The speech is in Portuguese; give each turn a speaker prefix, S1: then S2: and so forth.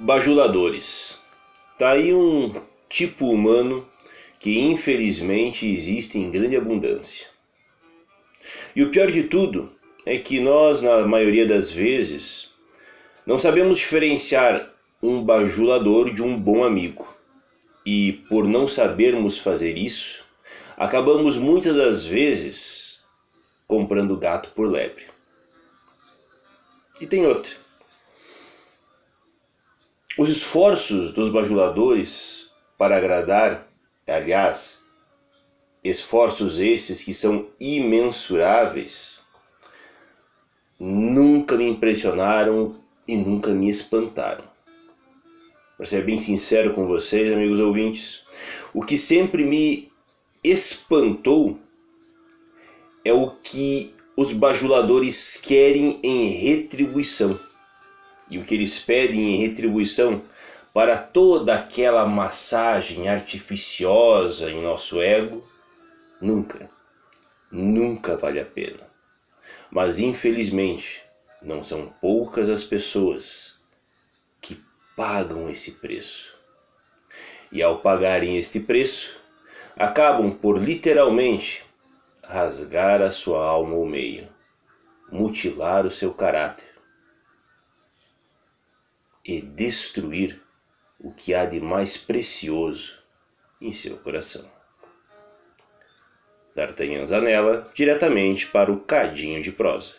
S1: Bajuladores. Tá aí um tipo humano que infelizmente existe em grande abundância. E o pior de tudo é que nós, na maioria das vezes, não sabemos diferenciar um bajulador de um bom amigo. E por não sabermos fazer isso, acabamos muitas das vezes comprando gato por lebre. E tem outra. Os esforços dos bajuladores para agradar, aliás, esforços esses que são imensuráveis, nunca me impressionaram e nunca me espantaram. Para ser bem sincero com vocês, amigos ouvintes, o que sempre me espantou é o que os bajuladores querem em retribuição e o que eles pedem em retribuição para toda aquela massagem artificiosa em nosso ego, nunca, nunca vale a pena. Mas infelizmente, não são poucas as pessoas que pagam esse preço. E ao pagarem este preço, acabam por literalmente rasgar a sua alma ao meio, mutilar o seu caráter e destruir o que há de mais precioso em seu coração. D'Artagnan Zanella, diretamente para o Cadinho de Prosa.